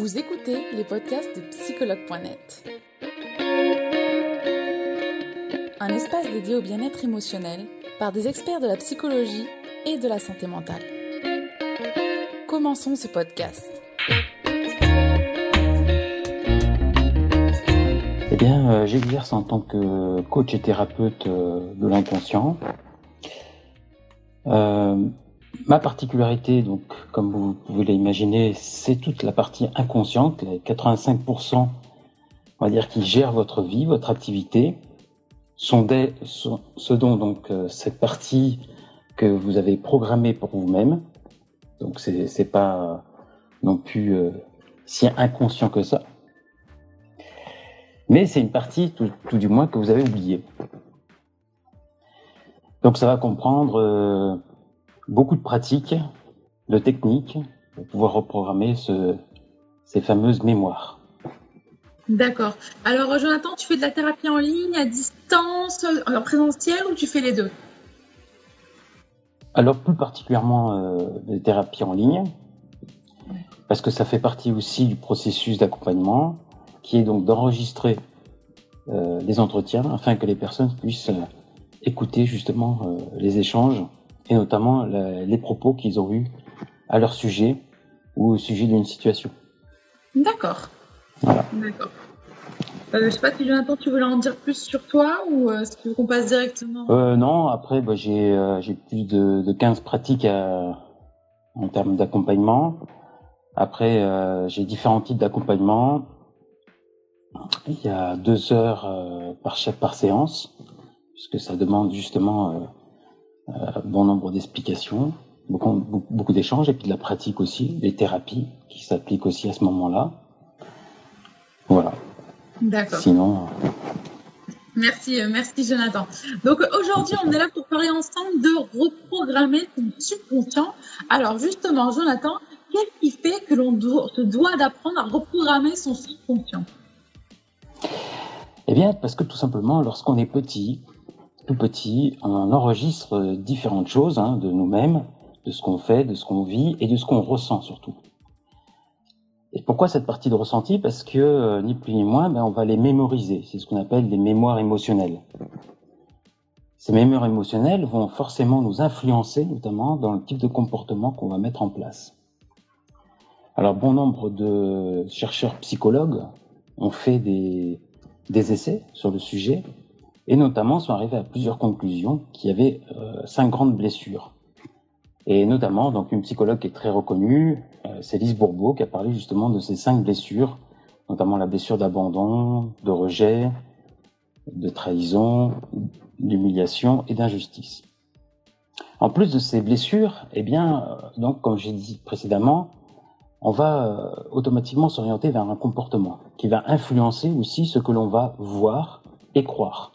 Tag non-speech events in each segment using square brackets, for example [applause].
Vous écoutez les podcasts de psychologue.net. Un espace dédié au bien-être émotionnel par des experts de la psychologie et de la santé mentale. Commençons ce podcast. Eh bien, euh, j'exerce en tant que coach et thérapeute euh, de l'inconscient. Euh, ma particularité, donc, comme vous pouvez l'imaginer, c'est toute la partie inconsciente, les 85%, on va dire, qui gèrent votre vie, votre activité, sont des, sont, ce dont donc euh, cette partie que vous avez programmée pour vous-même. Donc, c'est, pas non plus euh, si inconscient que ça. Mais c'est une partie, tout, tout, du moins, que vous avez oubliée. Donc, ça va comprendre euh, beaucoup de pratiques, de techniques pour pouvoir reprogrammer ce, ces fameuses mémoires. D'accord. Alors, Jonathan, tu fais de la thérapie en ligne, à distance, en présentiel ou tu fais les deux? Alors, plus particulièrement euh, des thérapies en ligne, parce que ça fait partie aussi du processus d'accompagnement, qui est donc d'enregistrer euh, les entretiens afin que les personnes puissent euh, écouter justement euh, les échanges et notamment la, les propos qu'ils ont eus à leur sujet ou au sujet d'une situation. D'accord. Voilà. D'accord. Euh, je sais pas si Jonathan, tu voulais en dire plus sur toi ou est-ce que tu veux qu'on passe directement? Euh, Non, après, bah, j'ai euh, plus de, de 15 pratiques à, en termes d'accompagnement. Après, euh, j'ai différents types d'accompagnement. Il y a deux heures euh, par, par séance, puisque ça demande justement euh, bon nombre d'explications, beaucoup, d'échanges, et puis de la pratique aussi, des thérapies qui s'appliquent aussi à ce moment-là. Voilà. D'accord. Sinon. Merci, merci Jonathan. Donc aujourd'hui, on est là pour parler ensemble de reprogrammer ton subconscient. Alors justement, Jonathan, qu'est-ce qui fait que l'on se doit d'apprendre à reprogrammer son subconscient? Eh bien, parce que tout simplement, lorsqu'on est petit, petit, on enregistre différentes choses hein, de nous-mêmes, de ce qu'on fait, de ce qu'on vit et de ce qu'on ressent surtout. Et pourquoi cette partie de ressenti? Parce que, euh, ni plus ni moins, ben, on va les mémoriser. C'est ce qu'on appelle les mémoires émotionnelles. Ces mémoires émotionnelles vont forcément nous influencer, notamment dans le type de comportement qu'on va mettre en place. Alors, bon nombre de chercheurs psychologues ont fait des, des essais sur le sujet et notamment sont arrivés à plusieurs conclusions qui avaient euh, cinq grandes blessures. Et notamment, donc une psychologue qui est très reconnue, euh, c'est Lise Bourbeau, qui a parlé justement de ces cinq blessures, notamment la blessure d'abandon, de rejet, de trahison, d'humiliation et d'injustice. En plus de ces blessures, eh bien, euh, donc comme j'ai dit précédemment, on va euh, automatiquement s'orienter vers un comportement qui va influencer aussi ce que l'on va voir et croire.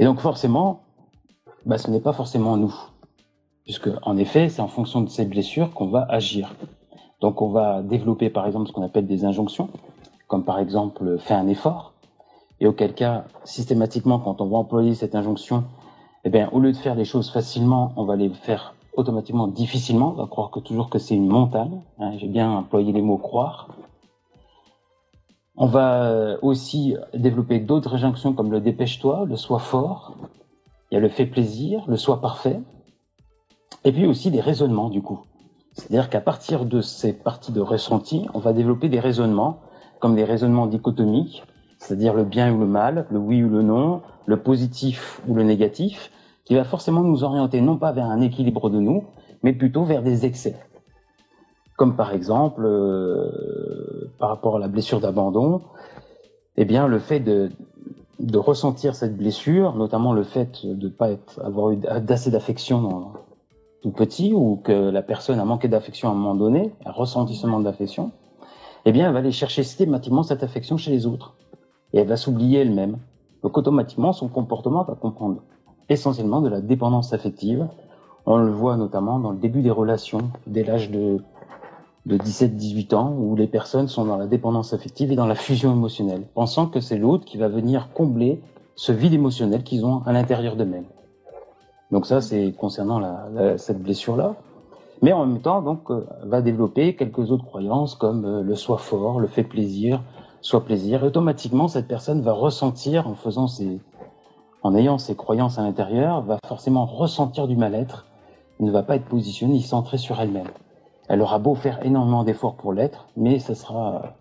Et donc forcément, bah, ce n'est pas forcément nous puisque en effet, c'est en fonction de ces blessures qu'on va agir. Donc on va développer par exemple ce qu'on appelle des injonctions, comme par exemple fais un effort, et auquel cas, systématiquement, quand on va employer cette injonction, eh bien, au lieu de faire les choses facilement, on va les faire automatiquement difficilement, on va croire que toujours que c'est une montagne, hein, j'ai bien employé les mots croire. On va aussi développer d'autres injonctions comme le dépêche-toi, le sois fort, il y a le fait plaisir, le sois parfait, et puis aussi des raisonnements, du coup. C'est-à-dire qu'à partir de ces parties de ressenti, on va développer des raisonnements, comme des raisonnements dichotomiques, c'est-à-dire le bien ou le mal, le oui ou le non, le positif ou le négatif, qui va forcément nous orienter non pas vers un équilibre de nous, mais plutôt vers des excès. Comme par exemple, euh, par rapport à la blessure d'abandon, eh bien, le fait de, ressentir cette blessure, notamment le fait de ne pas avoir eu d'assez d'affection tout petit ou que la personne a manqué d'affection à un moment donné, un ressentissement d'affection, eh bien, elle va aller chercher systématiquement cette affection chez les autres. Et elle va s'oublier elle-même. Donc, automatiquement, son comportement va comprendre essentiellement de la dépendance affective. On le voit notamment dans le début des relations, dès l'âge de, de 17-18 ans, où les personnes sont dans la dépendance affective et dans la fusion émotionnelle, pensant que c'est l'autre qui va venir combler ce vide émotionnel qu'ils ont à l'intérieur d'eux-mêmes. Donc ça, c'est concernant la, la, cette blessure-là. Mais en même temps, donc, euh, va développer quelques autres croyances comme euh, le soi fort, le fait plaisir, soit plaisir. Et automatiquement, cette personne va ressentir, en faisant ses, en ayant ses croyances à l'intérieur, va forcément ressentir du mal-être, ne va pas être positionnée centrée sur elle-même. Elle aura beau faire énormément d'efforts pour l'être, mais ce sera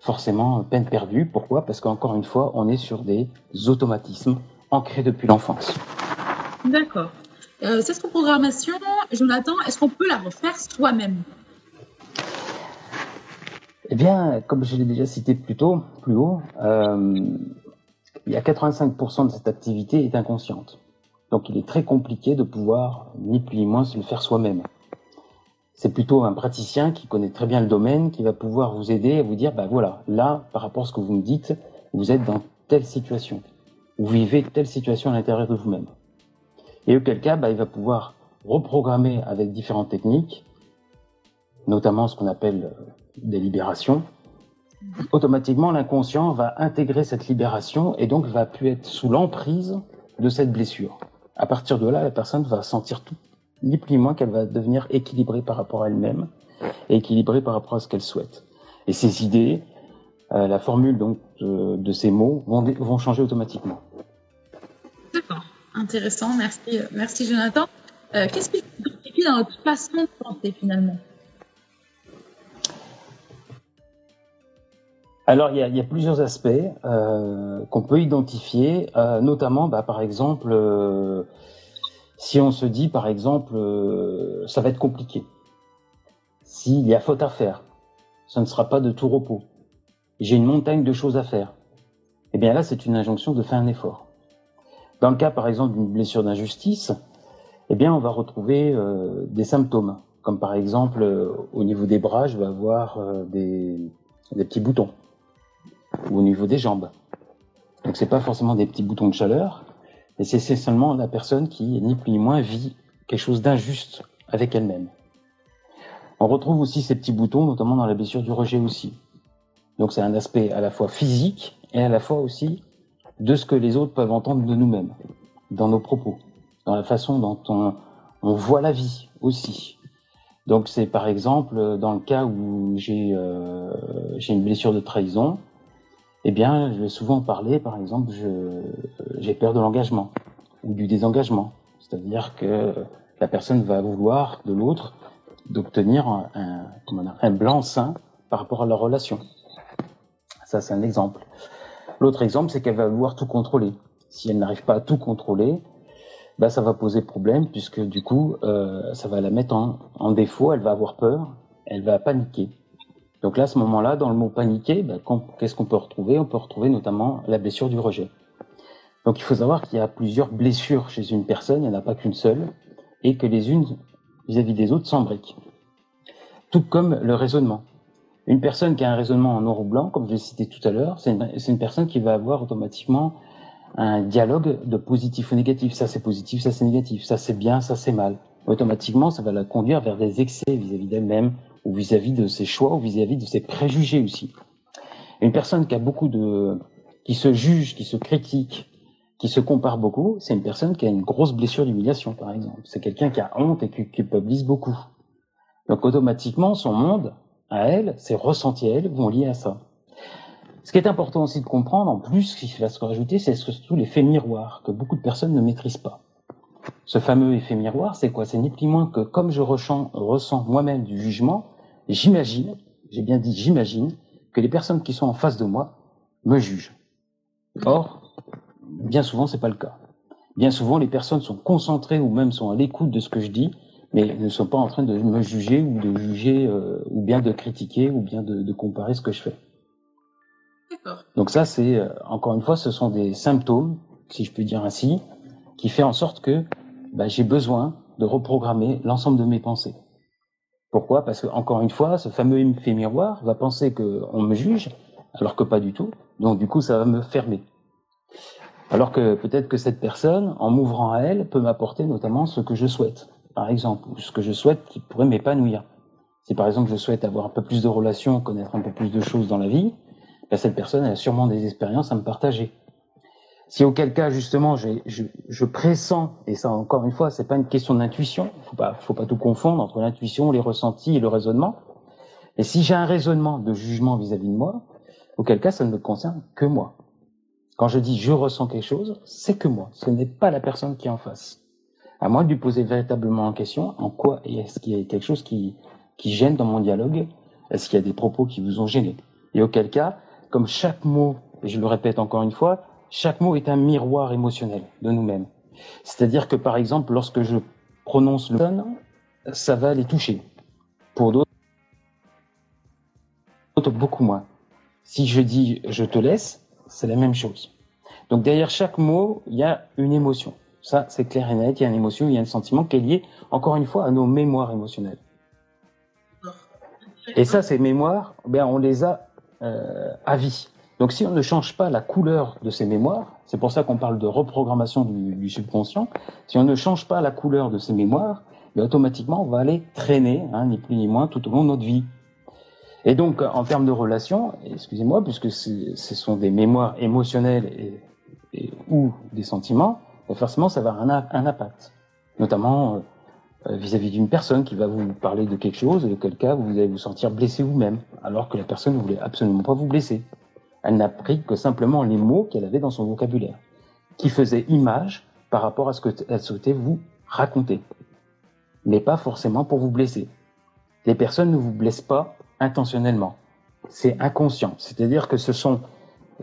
forcément peine perdue. Pourquoi? Parce qu'encore une fois, on est sur des automatismes ancrés depuis l'enfance. D'accord. Euh, cette reprogrammation, Jonathan, est-ce qu'on peut la refaire soi-même? Eh bien, comme je l'ai déjà cité plus tôt, plus haut, euh, il y a 85% de cette activité est inconsciente. Donc il est très compliqué de pouvoir, ni plus ni moins, se le faire soi-même. C'est plutôt un praticien qui connaît très bien le domaine qui va pouvoir vous aider à vous dire, bah voilà, là, par rapport à ce que vous me dites, vous êtes dans telle situation. Vous vivez telle situation à l'intérieur de vous-même. Et auquel cas, bah, il va pouvoir reprogrammer avec différentes techniques, notamment ce qu'on appelle euh, des libérations. Automatiquement, l'inconscient va intégrer cette libération et donc va plus être sous l'emprise de cette blessure. À partir de là, la personne va sentir tout, ni plus ni moins qu'elle va devenir équilibrée par rapport à elle-même et équilibrée par rapport à ce qu'elle souhaite. Et ces idées, euh, la formule donc de, ces mots vont, vont changer automatiquement. D'accord. Intéressant, merci, merci Jonathan. Euh, qu'est-ce qui se dans notre façon de penser finalement? Alors, il y, a, plusieurs aspects euh, qu'on peut identifier, euh, notamment, bah, par exemple, si on se dit, par exemple, ça va être compliqué. S'il y a faute à faire, ça ne sera pas de tout repos. J'ai une montagne de choses à faire. Eh bien là, c'est une injonction de faire un effort. Dans le cas, par exemple, d'une blessure d'injustice, eh bien, on va retrouver euh, des symptômes, comme par exemple, euh, au niveau des bras, je vais avoir euh, des, des, petits boutons, ou au niveau des jambes. Donc, c'est pas forcément des petits boutons de chaleur, mais c'est seulement la personne qui, ni plus ni moins, vit quelque chose d'injuste avec elle-même. On retrouve aussi ces petits boutons, notamment dans la blessure du rejet aussi. Donc, c'est un aspect à la fois physique et à la fois aussi de ce que les autres peuvent entendre de nous-mêmes, dans nos propos, dans la façon dont on, voit la vie aussi. Donc c'est par exemple dans le cas où j'ai euh, une blessure de trahison, eh bien je vais souvent parler, par exemple, j'ai peur de l'engagement ou du désengagement, c'est-à-dire que la personne va vouloir de l'autre d'obtenir un, blanc-seing par rapport à leur relation. Ça c'est un exemple. L'autre exemple, c'est qu'elle va vouloir tout contrôler. Si elle n'arrive pas à tout contrôler, bah, ça va poser problème puisque du coup, euh, ça va la mettre en, défaut, elle va avoir peur, elle va paniquer. Donc là, à ce moment-là, dans le mot paniquer, bah, qu'est-ce qu'on peut retrouver? On peut retrouver notamment la blessure du rejet. Donc il faut savoir qu'il y a plusieurs blessures chez une personne, il n'y en a pas qu'une seule, et que les unes vis-à-vis des autres s'embriquent. Tout comme le raisonnement. Une personne qui a un raisonnement en noir ou blanc, comme je l'ai cité tout à l'heure, c'est une, personne qui va avoir automatiquement un dialogue de positif ou négatif. Ça c'est positif, ça c'est négatif, ça c'est bien, ça c'est mal. Automatiquement, ça va la conduire vers des excès vis-à-vis d'elle-même ou vis-à-vis de ses choix ou vis-à-vis de ses préjugés aussi. Une personne qui a beaucoup de, qui se juge, qui se critique, qui se compare beaucoup, c'est une personne qui a une grosse blessure d'humiliation, par exemple. C'est quelqu'un qui a honte et qui culpabilise beaucoup. Donc automatiquement, son monde à elle, ses ressentis à elle vont lier à ça. Ce qui est important aussi de comprendre, en plus, ce qui va se rajouter, c'est surtout l'effet miroir, que beaucoup de personnes ne maîtrisent pas. Ce fameux effet miroir, c'est quoi? C'est ni plus ni moins que comme je ressens moi-même du jugement, j'imagine, j'ai bien dit j'imagine, que les personnes qui sont en face de moi me jugent. Or, bien souvent, c'est pas le cas. Bien souvent, les personnes sont concentrées ou même sont à l'écoute de ce que je dis mais ne sont pas en train de me juger ou de juger euh, ou bien de critiquer ou bien de, de comparer ce que je fais. Donc ça, c'est euh, encore une fois, ce sont des symptômes, si je peux dire ainsi, qui fait en sorte que bah, j'ai besoin de reprogrammer l'ensemble de mes pensées. Pourquoi? Parce que encore une fois, ce fameux effet miroir va penser qu'on me juge, alors que pas du tout. Donc du coup, ça va me fermer. Alors que peut-être que cette personne, en m'ouvrant à elle, peut m'apporter notamment ce que je souhaite par exemple, ou ce que je souhaite qui pourrait m'épanouir. Si par exemple je souhaite avoir un peu plus de relations, connaître un peu plus de choses dans la vie, ben, cette personne a sûrement des expériences à me partager. Si auquel cas justement je, je, pressens, et ça encore une fois, c'est pas une question d'intuition, faut pas, faut pas tout confondre entre l'intuition, les ressentis et le raisonnement. Et si j'ai un raisonnement de jugement vis-à-vis de moi, auquel cas ça ne me concerne que moi. Quand je dis je ressens quelque chose, c'est que moi, ce n'est pas la personne qui est en face. À moi de lui poser véritablement en question en quoi est-ce qu'il y a quelque chose qui, qui gêne dans mon dialogue, est-ce qu'il y a des propos qui vous ont gêné. Et auquel cas, comme chaque mot, et je le répète encore une fois, chaque mot est un miroir émotionnel de nous-mêmes. C'est-à-dire que par exemple, lorsque je prononce le son, ça va les toucher. Pour d'autres, beaucoup moins. Si je dis je te laisse, c'est la même chose. Donc derrière chaque mot, il y a une émotion. Ça, c'est clair et net, il y a une émotion, il y a un sentiment qui est lié, encore une fois, à nos mémoires émotionnelles. Et ça, ces mémoires, ben, on les a euh, à vie. Donc si on ne change pas la couleur de ces mémoires, c'est pour ça qu'on parle de reprogrammation du, subconscient, si on ne change pas la couleur de ces mémoires, automatiquement, on va aller traîner, hein, ni plus ni moins, tout au long de notre vie. Et donc, en termes de relations, excusez-moi, puisque ce sont des mémoires émotionnelles et, ou des sentiments, ben forcément, ça va avoir un, un impact. Notamment euh, vis-à-vis d'une personne qui va vous parler de quelque chose, et auquel cas vous allez vous sentir blessé vous-même, alors que la personne ne voulait absolument pas vous blesser. Elle n'a pris que simplement les mots qu'elle avait dans son vocabulaire, qui faisaient image par rapport à ce qu'elle souhaitait vous raconter, mais pas forcément pour vous blesser. Les personnes ne vous blessent pas intentionnellement. C'est inconscient. C'est-à-dire que ce sont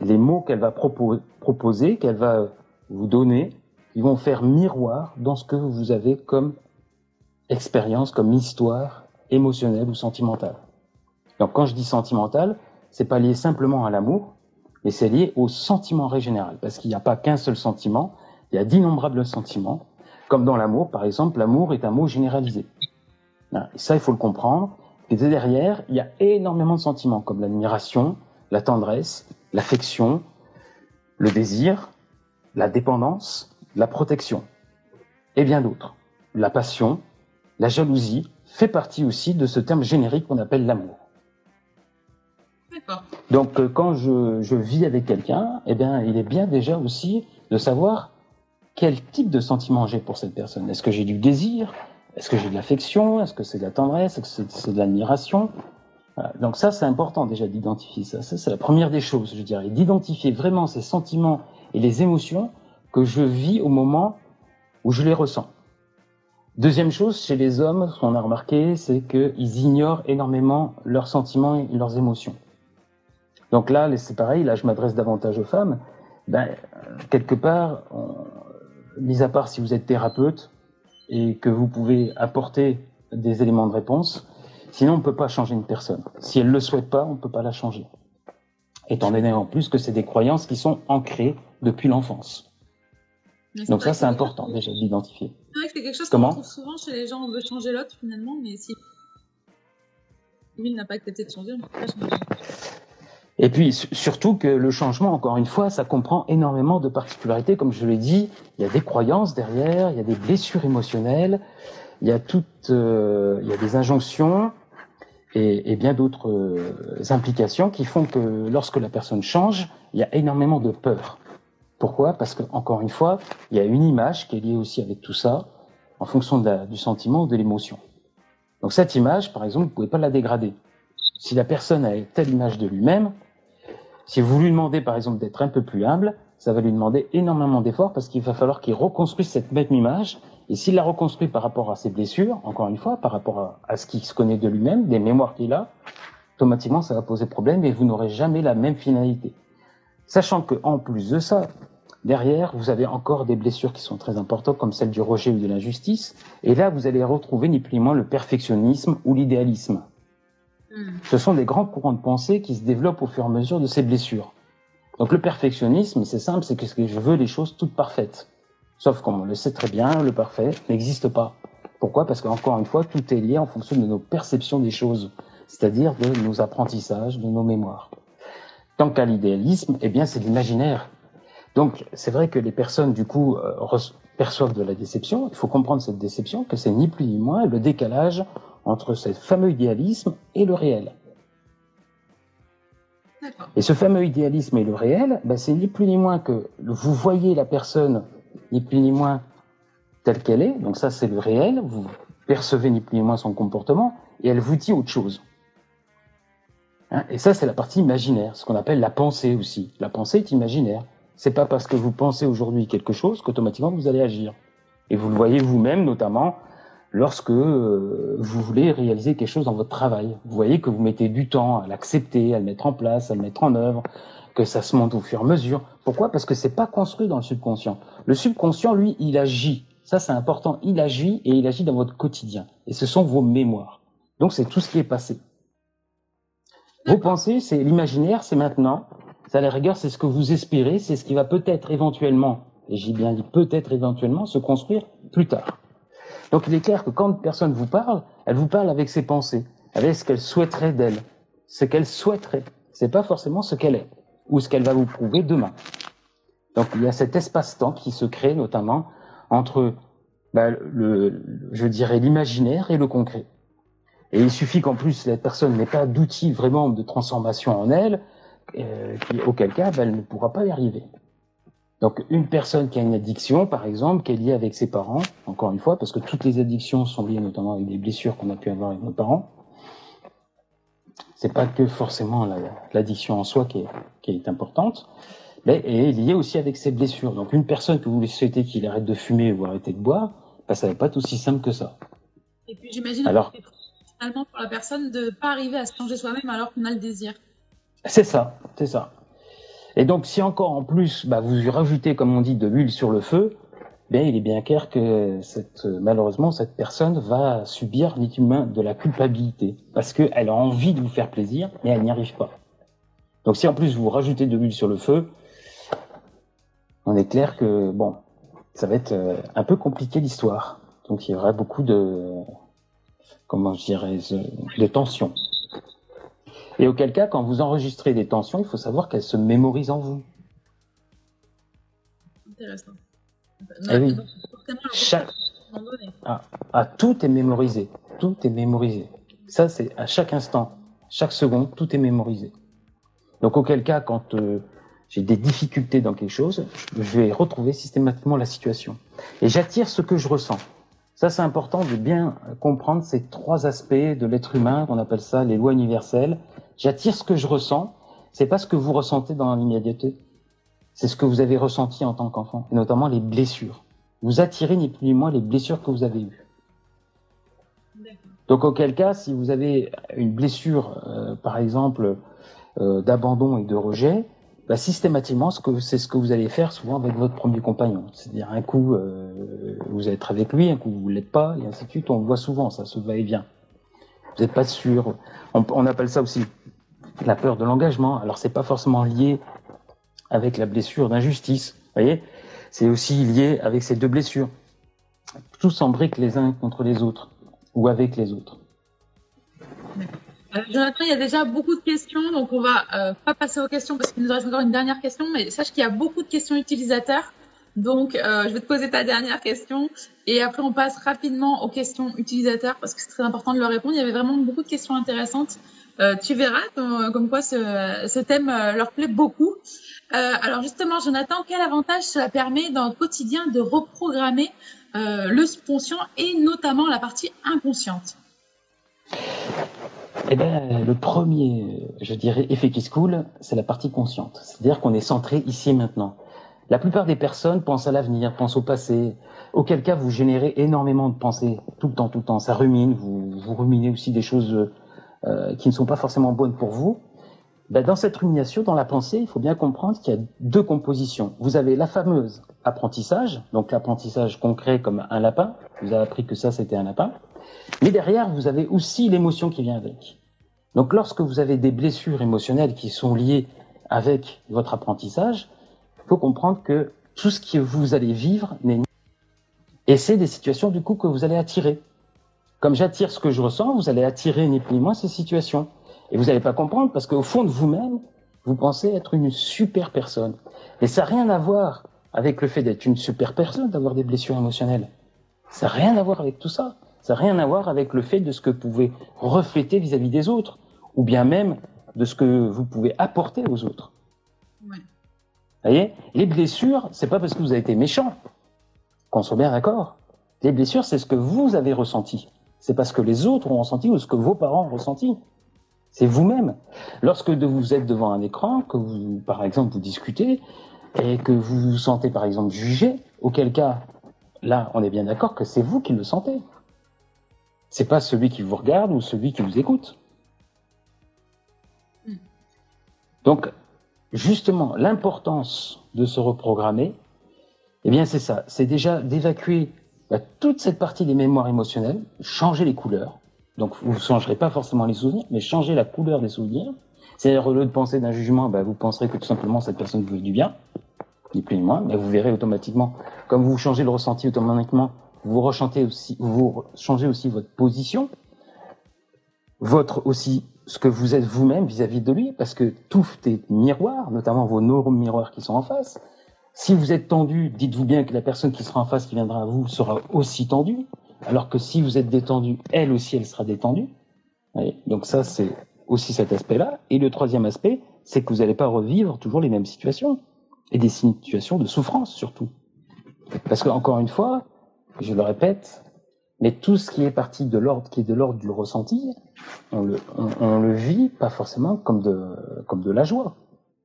les mots qu'elle va proposer, qu'elle va vous donner, qui vont faire miroir dans ce que vous avez comme expérience, comme histoire émotionnelle ou sentimentale. Donc quand je dis sentimental, c'est pas lié simplement à l'amour, mais c'est lié au sentiment régénéral, parce qu'il n'y a pas qu'un seul sentiment, il y a d'innombrables sentiments. Comme dans l'amour, par exemple, l'amour est un mot généralisé. Et ça, il faut le comprendre. Et derrière, il y a énormément de sentiments, comme l'admiration, la tendresse, l'affection, le désir, la dépendance, la protection, et bien d'autres. La passion, la jalousie fait partie aussi de ce terme générique qu'on appelle l'amour. Donc, euh, quand je, vis avec quelqu'un, eh bien, il est bien déjà aussi de savoir quel type de sentiment j'ai pour cette personne. Est-ce que j'ai du désir? Est-ce que j'ai de l'affection? Est-ce que c'est de la tendresse? Est-ce que c'est de l'admiration? Donc ça, c'est important déjà d'identifier ça. Ça, c'est la première des choses, je dirais, d'identifier vraiment ces sentiments et les émotions que je vis au moment où je les ressens. Deuxième chose, chez les hommes, ce qu'on a remarqué, c'est qu'ils ignorent énormément leurs sentiments et leurs émotions. Donc là, c'est pareil, là je m'adresse davantage aux femmes. Ben, quelque part, mis à part si vous êtes thérapeute et que vous pouvez apporter des éléments de réponse, sinon on ne peut pas changer une personne. Si elle ne le souhaite pas, on ne peut pas la changer. Étant donné en plus que c'est des croyances qui sont ancrées depuis l'enfance. Donc ça, c'est important déjà d'identifier. C'est vrai que c'est quelque chose qu'on trouve souvent chez les gens, on veut changer l'autre finalement, mais si lui n'a pas accepté de changer, on ne peut pas changer. Et puis surtout que le changement, encore une fois, ça comprend énormément de particularités. Comme je l'ai dit, il y a des croyances derrière, il y a des blessures émotionnelles, il y a toutes, euh, il y a des injonctions et, bien d'autres euh, implications qui font que lorsque la personne change, il y a énormément de peur. Pourquoi? Parce que encore une fois, il y a une image qui est liée aussi avec tout ça, en fonction du sentiment ou de l'émotion. Donc cette image, par exemple, vous pouvez pas la dégrader. Si la personne a telle image de lui-même, si vous lui demandez par exemple d'être un peu plus humble, ça va lui demander énormément d'efforts parce qu'il va falloir qu'il reconstruise cette même image. Et s'il la reconstruit par rapport à ses blessures, encore une fois, par rapport à, ce qu'il se connaît de lui-même, des mémoires qu'il a, automatiquement ça va poser problème et vous n'aurez jamais la même finalité. Sachant que en plus de ça, derrière, vous avez encore des blessures qui sont très importantes, comme celle du rejet ou de l'injustice. Et là, vous allez retrouver ni plus ni moins le perfectionnisme ou l'idéalisme. Ce sont des grands courants de pensée qui se développent au fur et à mesure de ces blessures. Donc le perfectionnisme, c'est simple, c'est que je veux les choses toutes parfaites. Sauf comme on le sait très bien, le parfait n'existe pas. Pourquoi? Parce qu'encore une fois, tout est lié en fonction de nos perceptions des choses, c'est-à-dire de nos apprentissages, de nos mémoires. Tant qu'à l'idéalisme, eh bien c'est l'imaginaire. Donc c'est vrai que les personnes du coup euh, perçoivent de la déception. Il faut comprendre cette déception, que c'est ni plus ni moins le décalage entre ce fameux idéalisme et le réel. Et ce fameux idéalisme et le réel, ben, c'est ni plus ni moins que vous voyez la personne ni plus ni moins telle qu'elle est, donc ça c'est le réel, vous percevez ni plus ni moins son comportement, et elle vous dit autre chose. Hein, et ça c'est la partie imaginaire, ce qu'on appelle la pensée aussi. La pensée est imaginaire. C'est pas parce que vous pensez aujourd'hui quelque chose qu'automatiquement vous allez agir. Et vous le voyez vous-même notamment lorsque euh, vous voulez réaliser quelque chose dans votre travail. Vous voyez que vous mettez du temps à l'accepter, à le mettre en place, à le mettre en œuvre, que ça se monte au fur et à mesure. Pourquoi? Parce que c'est pas construit dans le subconscient. Le subconscient, lui, il agit. Ça, c'est important. Il agit et il agit dans votre quotidien. Et ce sont vos mémoires. Donc, c'est tout ce qui est passé. Vos pensées, c'est l'imaginaire, c'est maintenant. Ça, à la rigueur, c'est ce que vous espérez, c'est ce qui va peut-être éventuellement, et j'ai bien dit peut-être éventuellement, se construire plus tard. Donc il est clair que quand une personne vous parle, elle vous parle avec ses pensées, avec ce qu'elle souhaiterait d'elle, ce qu'elle souhaiterait. C'est pas forcément ce qu'elle est ou ce qu'elle va vous prouver demain. Donc il y a cet espace-temps qui se crée notamment entre bah, le, je dirais l'imaginaire et le concret. Et il suffit qu'en plus la personne n'ait pas d'outils vraiment de transformation en elle, euh, auquel cas bah, elle ne pourra pas y arriver. Donc une personne qui a une addiction, par exemple, qui est liée avec ses parents, encore une fois, parce que toutes les addictions sont liées notamment avec des blessures qu'on a pu avoir avec nos parents. C'est pas que forcément l'addiction en soi qui est, qui est importante, mais est liée aussi avec ses blessures. Donc une personne que vous souhaitez qu'il arrête de fumer ou arrêter de boire, bah, ça va pas être aussi simple que ça. Et puis j'imagine alors finalement pour la personne de pas arriver à se changer soi-même alors qu'on a le désir. C'est ça, c'est ça. Et donc, si encore en plus, bah, vous rajoutez, comme on dit, de l'huile sur le feu, bien, il est bien clair que cette, malheureusement, cette personne va subir de la culpabilité parce qu'elle a envie de vous faire plaisir, mais elle n'y arrive pas. Donc, si en plus vous rajoutez de l'huile sur le feu, on est clair que bon, ça va être euh, un peu compliqué l'histoire. Donc, il y aura beaucoup de, comment je dirais, de tensions. Et auquel cas, quand vous enregistrez des tensions, il faut savoir qu'elles se mémorisent en vous. Intéressant. Eh oui. Ah, ah, tout est mémorisé. Tout est mémorisé. Ça, c'est à chaque instant, chaque seconde, tout est mémorisé. Donc, auquel cas, quand euh, j'ai des difficultés dans quelque chose, je vais retrouver systématiquement la situation. Et j'attire ce que je ressens. Ça, c'est important de bien comprendre ces trois aspects de l'être humain, qu'on appelle ça les lois universelles, J'attire ce que je ressens. C'est pas ce que vous ressentez dans l'immédiateté. C'est ce que vous avez ressenti en tant qu'enfant, et notamment les blessures. Vous attirez ni plus ni moins les blessures que vous avez eues. Donc auquel cas, si vous avez une blessure, euh, par exemple, euh, d'abandon et de rejet, bah, systématiquement, c'est ce que vous allez faire souvent avec votre premier compagnon. C'est-à-dire un coup, euh, vous être avec lui, un coup vous l'êtes pas, et ainsi de suite. On le voit souvent, ça se va n'êtes pas sûr. On, appelle ça aussi la peur de l'engagement. Alors c'est pas forcément lié avec la blessure d'injustice. Voyez, c'est aussi lié avec ces deux blessures. Tout s'embrique les uns contre les autres ou avec les autres. Euh, Jonathan, il y a déjà beaucoup de questions, donc on va euh, pas passer aux questions parce qu'il nous reste encore une dernière question, mais sache qu'il y a beaucoup de questions utilisateurs. Donc, euh, je vais te poser ta dernière question et après on passe rapidement aux questions utilisateurs parce que c'est très important de leur répondre. Il y avait vraiment beaucoup de questions intéressantes. Euh, tu verras comme, quoi ce, thème euh, leur plaît beaucoup. alors justement, Jonathan, quel avantage cela permet dans le quotidien de reprogrammer le subconscient et notamment la partie inconsciente? Eh bien, le premier, je dirais, effet qui se coule, c'est la partie consciente. C'est-à-dire qu'on est centré ici maintenant. La plupart des personnes pensent à l'avenir, pensent au passé, auquel cas vous générez énormément de pensées tout le temps, tout le temps. Ça rumine, vous, vous ruminez aussi des choses euh, qui ne sont pas forcément bonnes pour vous. Ben, dans cette rumination, dans la pensée, il faut bien comprendre qu'il y a deux compositions. Vous avez la fameuse apprentissage, donc l'apprentissage concret comme un lapin. Vous avez appris que ça, c'était un lapin. Mais derrière, vous avez aussi l'émotion qui vient avec. Donc lorsque vous avez des blessures émotionnelles qui sont liées avec votre apprentissage, faut comprendre que tout ce que vous allez vivre n'est et c'est des situations du coup que vous allez attirer. Comme j'attire ce que je ressens, vous allez attirer ni plus ni moins ces situations. Et vous n'allez pas comprendre parce qu'au fond de vous-même, vous pensez être une super personne. Et ça n'a rien à voir avec le fait d'être une super personne, d'avoir des blessures émotionnelles. Ça n'a rien à voir avec tout ça. Ça n'a rien à voir avec le fait de ce que vous pouvez refléter vis-à-vis des autres. Ou bien même de ce que vous pouvez apporter aux autres. Vous voyez Les blessures, c'est pas parce que vous avez été méchant, qu'on soit bien d'accord. Les blessures, c'est ce que vous avez ressenti. C'est parce que les autres ont ressenti ou ce que vos parents ont ressenti. C'est vous-même. Lorsque vous êtes devant un écran, que vous, par exemple, vous discutez et que vous vous sentez, par exemple, jugé, auquel cas, là, on est bien d'accord que c'est vous qui le sentez. C'est pas celui qui vous regarde ou celui qui vous écoute. Hmm. Donc, justement, l'importance de se reprogrammer, eh bien, c'est ça. C'est déjà d'évacuer bah, toute cette partie des mémoires émotionnelles, changer les couleurs. Donc, vous ne changerez pas forcément les souvenirs, mais changer la couleur des souvenirs. C'est-à-dire, au lieu de penser d'un jugement, bah, vous penserez que tout simplement cette personne vous fait du bien, ni plus ni moins, mais vous verrez automatiquement, comme vous changez le ressenti automatiquement, vous rechantez aussi, vous changez aussi votre position, votre aussi ce que vous êtes vous-même vis-à-vis de lui, parce que tout est miroir, notamment vos neurones miroirs qui sont en face. Si vous êtes tendu, dites-vous bien que la personne qui sera en face, qui viendra à vous, sera aussi tendue, alors que si vous êtes détendu, elle aussi, elle sera détendue. Donc ça, c'est aussi cet aspect-là. Et le troisième aspect, c'est que vous n'allez pas revivre toujours les mêmes situations, et des situations de souffrance surtout. Parce que encore une fois, je le répète, mais tout ce qui est parti de l'ordre, qui est de l'ordre du ressenti, on le, le vit pas forcément comme de, la joie.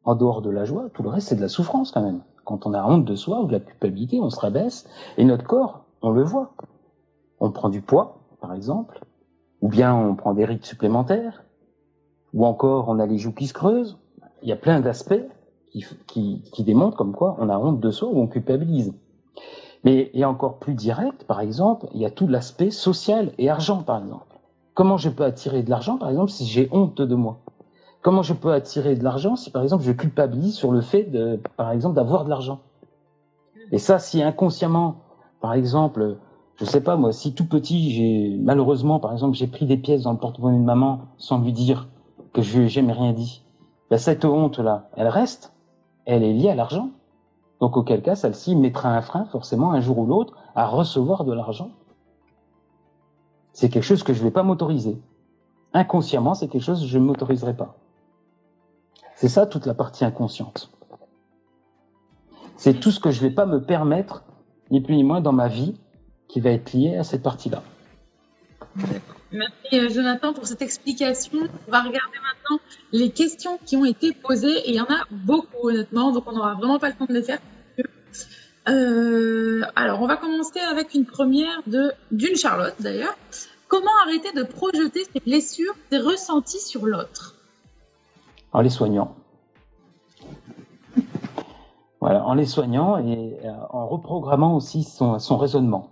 En dehors de la joie, tout le reste c'est de la souffrance quand même. Quand on a honte de soi ou de la culpabilité, on se rabaisse et notre corps, on le voit. On prend du poids, par exemple, ou bien on prend des rides supplémentaires, ou encore on a les joues qui se creusent. Il y a plein d'aspects qui démontrent comme quoi on a honte de soi ou on culpabilise. Mais et encore plus direct, par exemple, il y a tout l'aspect social et argent, par exemple. Comment je peux attirer de l'argent, par exemple, si j'ai honte de moi? Comment je peux attirer de l'argent si, par exemple, je culpabilise sur le fait, de, par exemple, d'avoir de l'argent? Et ça, si inconsciemment, par exemple, je sais pas moi, si tout petit, j'ai malheureusement, par exemple, j'ai pris des pièces dans le porte-monnaie de maman sans lui dire que je n'ai jamais rien dit, ben, cette honte-là, elle reste, elle est liée à l'argent? Donc auquel cas, celle-ci mettra un frein forcément un jour ou l'autre à recevoir de l'argent. C'est quelque chose que je ne vais pas m'autoriser. Inconsciemment, c'est quelque chose que je ne m'autoriserai pas. C'est ça toute la partie inconsciente. C'est tout ce que je ne vais pas me permettre, ni plus ni moins, dans ma vie, qui va être lié à cette partie-là. Merci euh, Jonathan pour cette explication. On va regarder maintenant les questions qui ont été posées et il y en a beaucoup honnêtement, donc on n'aura vraiment pas le temps de les faire. Euh, alors, on va commencer avec une première d'une Charlotte d'ailleurs. Comment arrêter de projeter ses blessures, ses ressentis sur l'autre? En les soignant. Voilà, en les soignant et euh, en reprogrammant aussi son, son raisonnement.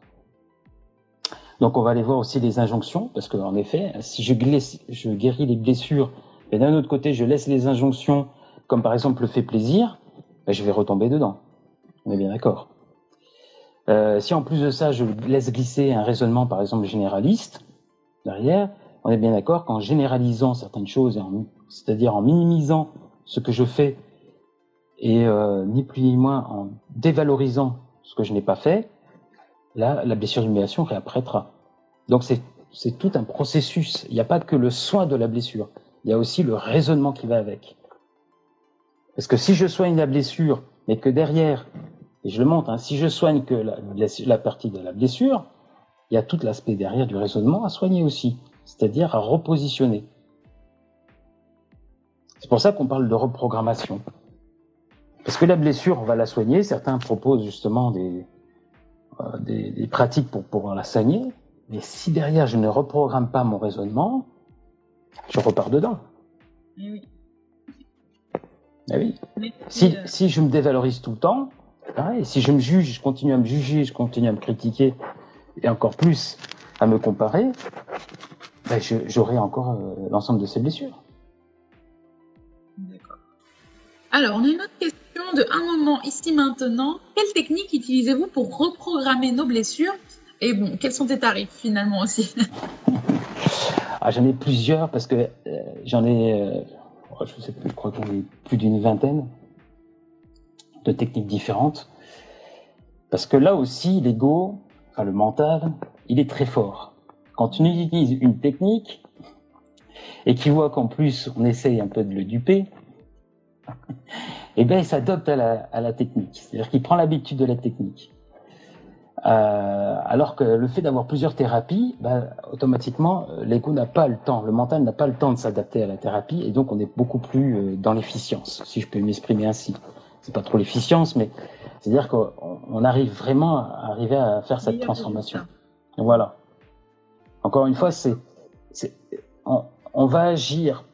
Donc on va aller voir aussi les injonctions, parce qu'en effet, si je, guéris les blessures, et d'un autre côté, je laisse les injonctions, comme par exemple le fait plaisir, ben, je vais retomber dedans. On est bien d'accord. Euh, si en plus de ça, je laisse glisser un raisonnement, par exemple, généraliste, derrière, on est bien d'accord qu'en généralisant certaines choses, c'est-à-dire en minimisant ce que je fais, et euh, ni plus ni moins en dévalorisant ce que je n'ai pas fait, là, la blessure d'humiliation réapparaîtra. Donc c'est tout un processus. Il n'y a pas que le soin de la blessure, il y a aussi le raisonnement qui va avec. Parce que si je soigne la blessure, mais que derrière, et je le montre, hein, si je soigne que la, la, partie de la blessure, il y a tout l'aspect derrière du raisonnement à soigner aussi, c'est-à-dire à repositionner. C'est pour ça qu'on parle de reprogrammation. Parce que la blessure, on va la soigner. Certains proposent justement des, euh, des, des, pratiques pour pouvoir la soigner. Mais si derrière je ne reprogramme pas mon raisonnement, je repars dedans. Eh oui. Ah oui. Si, euh, si je me dévalorise tout le temps, pareil. Si je me juge, je continue à me juger, je continue à me critiquer, et encore plus à me comparer, ben j'aurai encore euh, l'ensemble de ces blessures. D'accord. Alors, on a une autre question de un moment ici maintenant. Quelle technique utilisez-vous pour reprogrammer nos blessures? Et bon, quels sont tes tarifs finalement aussi? [laughs] Ah, J'en ai plusieurs parce que euh, j'en ai je sais plus, je crois qu'on est plus d'une vingtaine de techniques différentes. Parce que là aussi, l'ego, le mental, il est très fort. Quand tu utilises une technique, et qui voit qu'en plus on essaye un peu de le duper, [laughs] eh ben il s'adopte à la, technique. C'est-à-dire qu'il prend l'habitude de la technique. Euh, alors que le fait d'avoir plusieurs thérapies, bah, automatiquement, euh, l'ego n'a pas le temps, le mental n'a pas le temps de s'adapter à la thérapie, et donc on est beaucoup plus euh, dans l'efficience, si je peux m'exprimer ainsi. C'est pas trop l'efficience, mais c'est-à-dire qu'on arrive vraiment à arriver à faire cette transformation. Voilà. Encore une fois, c'est, on, on, va agir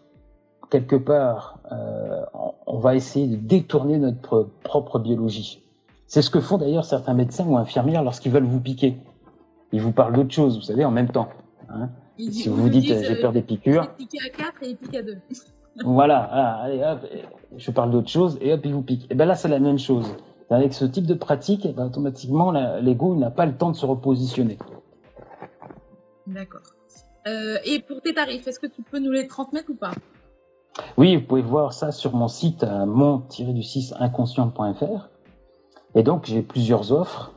quelque part, euh, on va essayer de détourner notre propre biologie. C'est ce que font d'ailleurs certains médecins ou infirmières lorsqu'ils veulent vous piquer. Ils vous parlent d'autre chose, vous savez, en même temps. Hein. si vous vous dites j'ai peur des piqûres. Piquer à 4 et piquer à 2. Voilà, ah, allez hop, je parle d'autre chose et hop, il vous pique. Et ben là, c'est la même chose. Avec ce type de pratique, eh ben, automatiquement, l'ego n'a pas le temps de se repositionner. D'accord. Euh, et pour tes tarifs, est-ce que tu peux nous les transmettre ou pas? Oui, vous pouvez voir ça sur mon site euh, mon-du6inconscient.fr. Et donc, j'ai plusieurs offres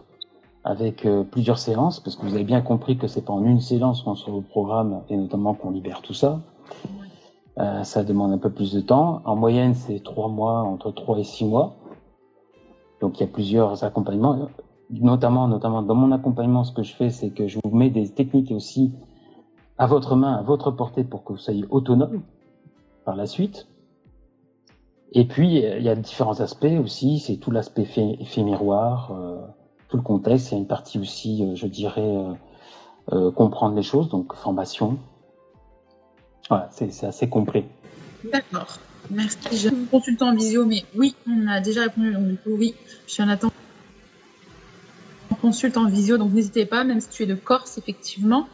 avec euh, plusieurs séances, parce que vous avez bien compris que c'est pas en une séance qu'on se programme et notamment qu'on libère tout ça. Euh, ça demande un peu plus de temps. En moyenne, c'est trois mois, entre trois et six mois. Donc, il y a plusieurs accompagnements. Notamment, dans mon accompagnement, ce que je fais, c'est que je vous mets des techniques aussi à votre main, à votre portée, pour que vous soyez autonome par la suite. Et puis, il y a différents aspects aussi, c'est tout l'aspect effet, miroir, euh, tout le contexte, il y a une partie aussi, euh, je dirais, comprendre les choses, donc formation. Voilà, c'est assez complet. D'accord, merci. Je vous consulte en visio, mais oui, on a déjà répondu, donc du coup, oui, je suis en attente. On consulte en visio, donc n'hésitez pas, même si tu es de Corse, effectivement.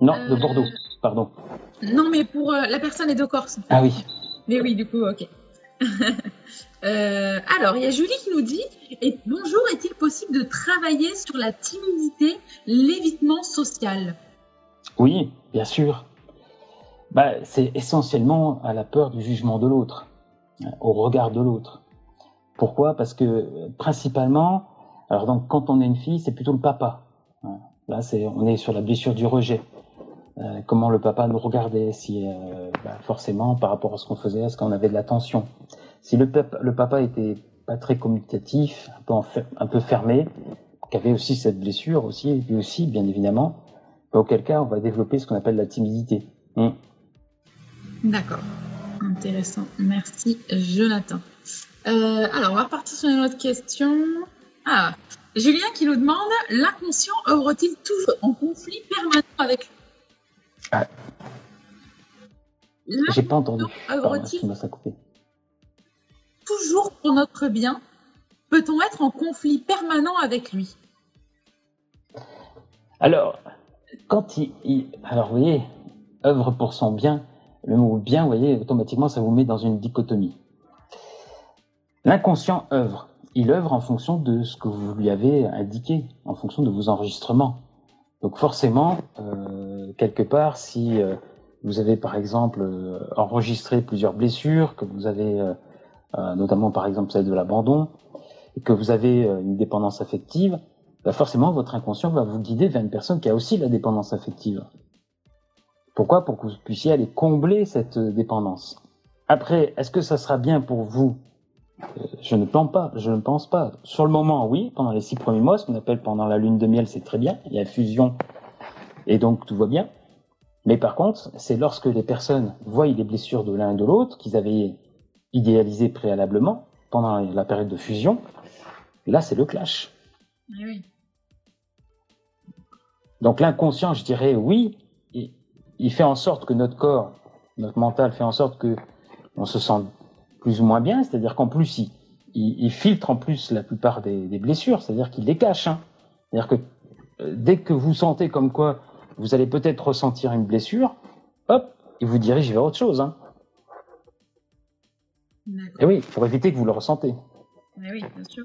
Non, de Bordeaux, pardon. Non, mais pour la personne est de Corse. Ah oui. Mais oui, du coup, ok. [laughs] Euh, alors, il y a Julie qui nous dit et Bonjour, est-il possible de travailler sur la timidité, l'évitement social? Oui, bien sûr. Bah, c'est essentiellement à la peur du jugement de l'autre, au regard de l'autre. Pourquoi? Parce que principalement, alors donc quand on est une fille, c'est plutôt le papa. Là, c'est on est sur la blessure du rejet. Euh, comment le papa nous regardait, si euh, bah, forcément par rapport à ce qu'on faisait, est-ce qu'on avait de l'attention. Si le, papa était pas très communicatif, un peu, fermé, qui avait aussi cette blessure aussi, puis aussi, bien évidemment, bah, auquel cas on va développer ce qu'on appelle la timidité. Hmm. D'accord, intéressant. Merci Jonathan. Euh, alors on va repartir sur une autre question. Ah, Julien qui nous demande l'inconscient œuvre-t-il toujours en conflit permanent avec ah. J'ai pas entendu. Toujours pour notre bien, peut-on être en conflit permanent avec lui? Alors, quand il, alors vous voyez, œuvre pour son bien, le mot bien, vous voyez, automatiquement, ça vous met dans une dichotomie. L'inconscient œuvre. Il œuvre en fonction de ce que vous lui avez indiqué, en fonction de vos enregistrements. Donc forcément, euh, quelque part, si euh, vous avez par exemple euh, enregistré plusieurs blessures, que vous avez notamment par exemple celle de l'abandon, et que vous avez une dépendance affective, bah forcément votre inconscient va vous guider vers une personne qui a aussi la dépendance affective. Pourquoi Pour que vous puissiez aller combler cette dépendance. Après, est-ce que ça sera bien pour vous? Je ne pense pas, je ne pense pas. Sur le moment, oui, pendant les six premiers mois, ce qu'on appelle pendant la lune de miel, c'est très bien. Il y a fusion et donc tout va bien. Mais par contre, c'est lorsque les personnes voient les blessures de l'un et de l'autre qu'ils avaient idéalisées préalablement pendant la période de fusion, là c'est le clash. Oui. Donc l'inconscient, je dirais oui, il fait en sorte que notre corps, notre mental fait en sorte que on se sent plus ou moins bien, c'est-à-dire qu'en plus, il, il, filtre en plus la plupart des, blessures, c'est-à-dire qu'il les cache. Hein. C'est-à-dire que euh, dès que vous sentez comme quoi vous allez peut-être ressentir une blessure, hop, il vous dirige vers autre chose. Hein. Et oui, pour éviter que vous le ressentez. Et oui, bien sûr.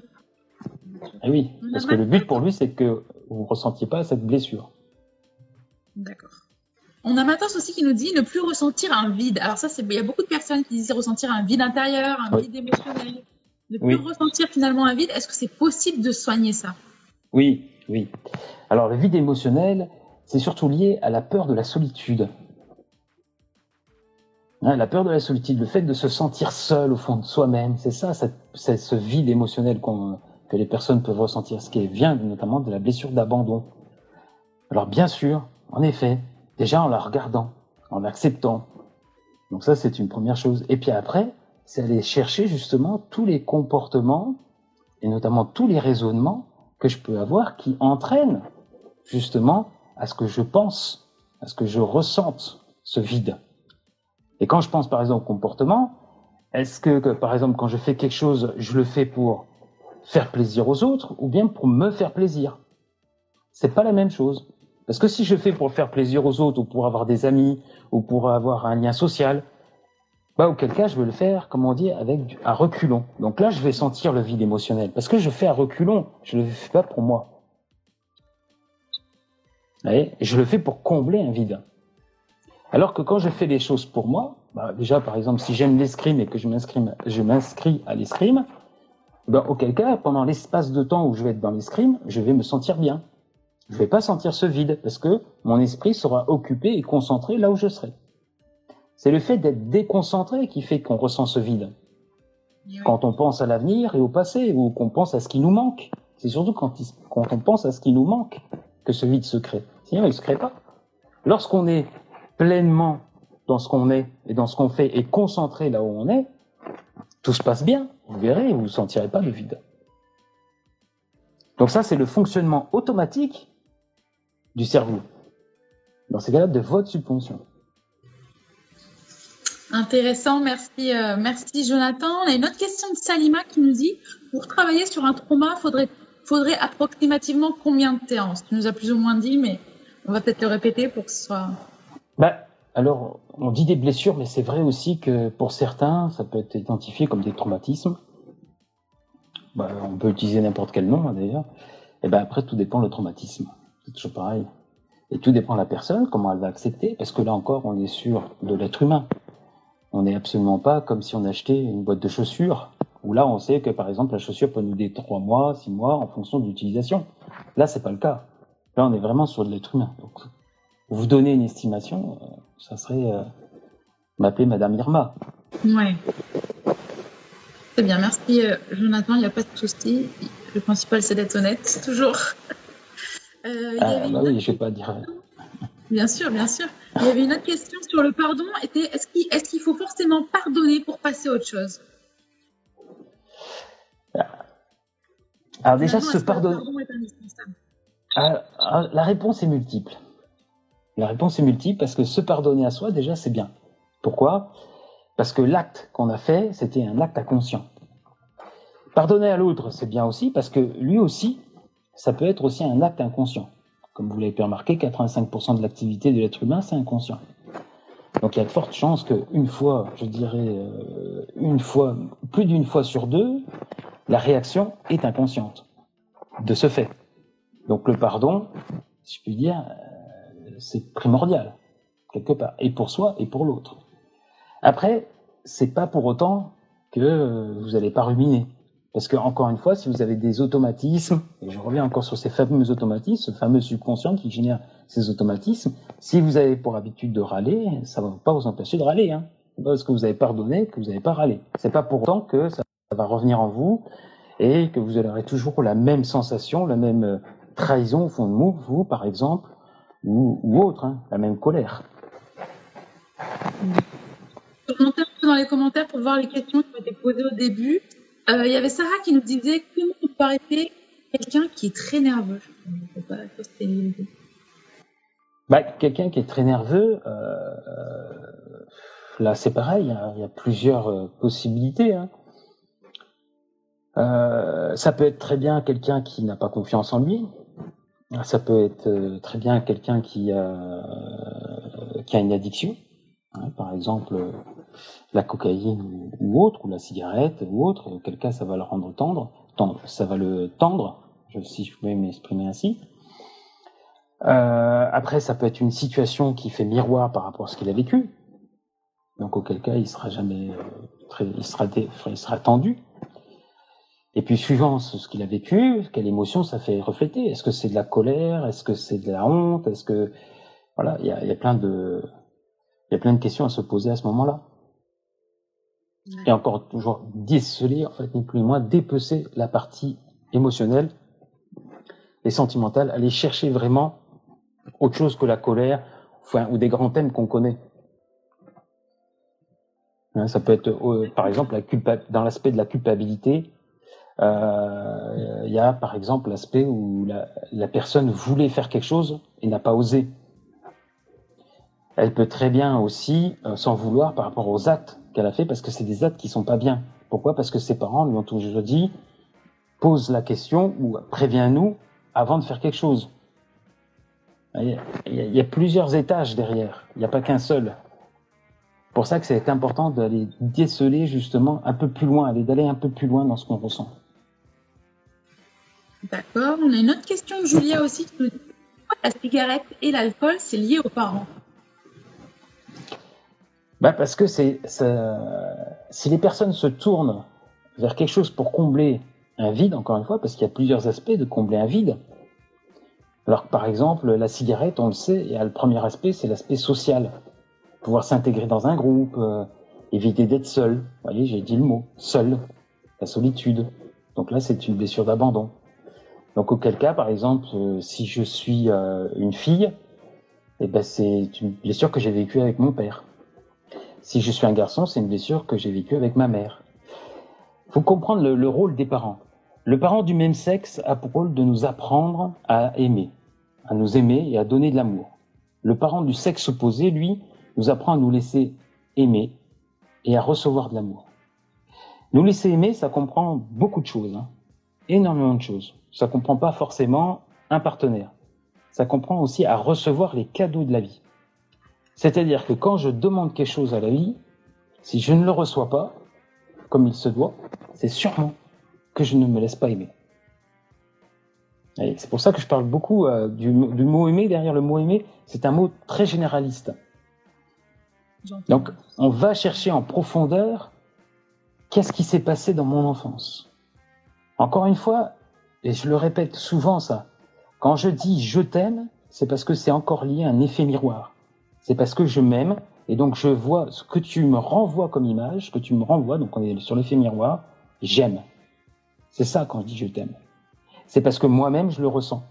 Et oui, parce que le but pour lui, c'est que vous ne ressentiez pas cette blessure. D'accord. On a Matos aussi qui nous dit ne plus ressentir un vide. Alors ça, il y a beaucoup de personnes qui disent ressentir un vide intérieur, un vide émotionnel. Ne plus ressentir finalement un vide. Est-ce que c'est possible de soigner ça? Oui, oui. Alors le vide émotionnel, c'est surtout lié à la peur de la solitude. Hein, la peur de la solitude, le fait de se sentir seul au fond de soi-même, c'est ça, c'est ce vide émotionnel que les personnes peuvent ressentir, ce qui vient notamment de la blessure d'abandon. Alors bien sûr, en effet, déjà en la regardant, en l'acceptant. Donc ça, c'est une première chose. Et puis après, c'est aller chercher justement tous les comportements et notamment tous les raisonnements que je peux avoir qui entraînent justement à ce que je pense, à ce que je ressente ce vide. Et quand je pense par exemple au comportement, est-ce que, par exemple quand je fais quelque chose, je le fais pour faire plaisir aux autres ou bien pour me faire plaisir? C'est pas la même chose. Parce que si je fais pour faire plaisir aux autres ou pour avoir des amis ou pour avoir un lien social, bah auquel cas je vais le faire, comme on dit, avec un reculon. Donc là, je vais sentir le vide émotionnel parce que je fais un reculon. Je le fais pas pour moi. Je le fais pour combler un vide. Alors que quand je fais les choses pour moi, bah déjà par exemple si j'aime l'escrime et que je m'inscris, à l'escrime, ben, auquel cas pendant l'espace de temps où je vais être dans l'escrime, je vais me sentir bien. Je vais pas sentir ce vide parce que mon esprit sera occupé et concentré là où je serai. C'est le fait d'être déconcentré qui fait qu'on ressent ce vide. Quand on pense à l'avenir et au passé ou qu'on pense à ce qui nous manque, c'est surtout quand, on pense à ce qui nous manque que ce vide se crée. Sinon, il se crée pas. Lorsqu'on est pleinement dans ce qu'on est et dans ce qu'on fait et concentré là où on est, tout se passe bien. Vous verrez, vous ne sentirez pas de vide. Donc ça, c'est le fonctionnement automatique du cerveau. Dans ces cas-là, de votre subconscient. Intéressant, merci, euh, merci Jonathan. On a une autre question de Salima qui nous dit pour travailler sur un trauma, faudrait faudrait approximativement combien de séances? Tu nous as plus ou moins dit, mais on va peut-être le répéter pour que ce soit. Bah, alors, on dit des blessures, mais c'est vrai aussi que pour certains, ça peut être identifié comme des traumatismes. Bah, on peut utiliser n'importe quel nom, hein, d'ailleurs. Et ben après, tout dépend le traumatisme. Toujours pareil. Et tout dépend de la personne, comment elle va accepter, parce que là encore, on est sûr de l'être humain. On n'est absolument pas comme si on achetait une boîte de chaussures, où là, on sait que, par exemple, la chaussure peut nous durer trois mois, six mois, en fonction de l'utilisation. Là, c'est pas le cas. Là, on est vraiment sur de l'être humain. Donc, vous donner une estimation, euh, ça serait euh, m'appeler Madame Irma. Ouais. C'est bien, merci euh, Jonathan, il n'y a pas de souci. Le principal, c'est d'être honnête, toujours. Ah, bah oui, je vais pas dire. Bien sûr, bien sûr. Il y avait une autre question sur le pardon. Est-ce qu'il est faut forcément pardonner pour passer à autre chose? Alors déjà, se pardonner. Ah, ah, la réponse est multiple. La réponse est multiple parce que se pardonner à soi, déjà, c'est bien. Pourquoi? Parce que l'acte qu'on a fait, c'était un acte à conscient. Pardonner à l'autre, c'est bien aussi parce que lui aussi, ça peut être aussi un acte inconscient. Comme vous l'avez pu remarquer, 85% de l'activité de l'être humain, c'est inconscient. Donc il y a de fortes chances qu'une fois, je dirais, euh, une fois, plus d'une fois sur deux, la réaction est inconsciente. De ce fait. Donc le pardon, si je puis dire, c'est primordial, quelque part, et pour soi et pour l'autre. Après, c'est pas pour autant que vous n'allez pas ruminer. Parce que, encore une fois, si vous avez des automatismes, et je reviens encore sur ces fameux automatismes, ce fameux subconscient qui génère ces automatismes, si vous avez pour habitude de râler, ça ne va pas vous empêcher de râler. Hein. Parce que vous avez pardonné que vous n'avez pas râlé. C'est pas pour autant que ça va revenir en vous et que vous aurez toujours la même sensation, la même trahison au fond de vous, vous par exemple, ou, autre, hein, la même colère. Dans les commentaires pour voir les questions qui ont été posées au début, euh, il y avait Sarah qui nous disait que vous paraissez quelqu'un qui est très nerveux. bah, quelqu'un qui est très nerveux, euh, euh là c'est pareil, il y, a plusieurs euh, possibilités. Hein. Euh, ça peut être très bien quelqu'un qui n'a pas confiance en lui, ça peut être euh, très bien quelqu'un qui a, une addiction, hein, par exemple euh, la cocaïne ou, autre, ou la cigarette ou autre, auquel cas ça va le rendre tendre, tendre ça va le tendre, si je pouvais m'exprimer ainsi. Euh, après, ça peut être une situation qui fait miroir par rapport à ce qu'il a vécu, donc auquel cas il sera jamais très, il sera, il sera tendu. Et puis, suivant ce qu'il a vécu, quelle émotion ça fait refléter Est-ce que c'est de la colère? Est-ce que c'est de la honte? Est-ce que voilà, il y a, y a, plein de il y a plein de questions à se poser à ce moment-là. Et encore toujours déceler, en fait, ni plus ni moins, dépecer la partie émotionnelle et sentimentale, aller chercher vraiment autre chose que la colère, ou des grands thèmes qu'on connaît. Hein, ça peut être, euh, par exemple, dans l'aspect de la culpabilité, euh, il y a par exemple l'aspect où la, la, personne voulait faire quelque chose et n'a pas osé. Elle peut très bien aussi euh, s'en vouloir par rapport aux actes qu'elle a fait parce que c'est des actes qui sont pas bien. Pourquoi? Parce que ses parents lui ont toujours dit pose la question ou préviens-nous avant de faire quelque chose. Il y, a, plusieurs étages derrière. Il n'y a pas qu'un seul. Pour ça que c'est important d'aller déceler justement un peu plus loin, d'aller un peu plus loin dans ce qu'on ressent. D'accord. On a une autre question de Julia aussi qui nous dit la cigarette et l'alcool, c'est lié aux parents? Bah Parce que c'est, si les personnes se tournent vers quelque chose pour combler un vide, encore une fois, parce qu'il y a plusieurs aspects de combler un vide. Alors par exemple, la cigarette, on le sait, et le premier aspect, c'est l'aspect social. Pouvoir s'intégrer dans un groupe, euh, éviter d'être seul. Vous voyez, j'ai dit le mot, seul, la solitude. Donc là, c'est une blessure d'abandon. Donc auquel cas, par exemple, euh, si je suis euh, une fille, eh ben, c'est une blessure que j'ai vécue avec mon père. Si je suis un garçon, c'est une blessure que j'ai vécue avec ma mère. Il faut comprendre le, rôle des parents. Le parent du même sexe a pour rôle de nous apprendre à aimer, à nous aimer et à donner de l'amour. Le parent du sexe opposé, lui, nous apprend à nous laisser aimer et à recevoir de l'amour. Nous laisser aimer, ça comprend beaucoup de choses, hein. énormément de choses. Ça comprend pas forcément un partenaire. Ça comprend aussi à recevoir les cadeaux de la vie. C'est-à-dire que quand je demande quelque chose à la vie, si je ne le reçois pas, comme il se doit, c'est sûrement que je ne me laisse pas aimer. C'est pour ça que je parle beaucoup euh, du, du, mot aimer. Derrière le mot aimer, c'est un mot très généraliste. Donc, on va chercher en profondeur qu'est-ce qui s'est passé dans mon enfance. Encore une fois, et je le répète souvent ça, quand je dis je t'aime, c'est parce que c'est encore lié à un effet miroir. C'est parce que je m'aime et donc je vois ce que tu me renvoies comme image, ce que tu me renvoies, donc on est sur l'effet miroir, j'aime. C'est ça quand je dis je t'aime. C'est parce que moi-même je le ressens.